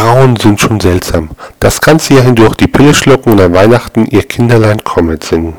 Frauen sind schon seltsam. Das ganze Jahr hindurch die Pille schlucken und an Weihnachten ihr Kinderlein kommen singen.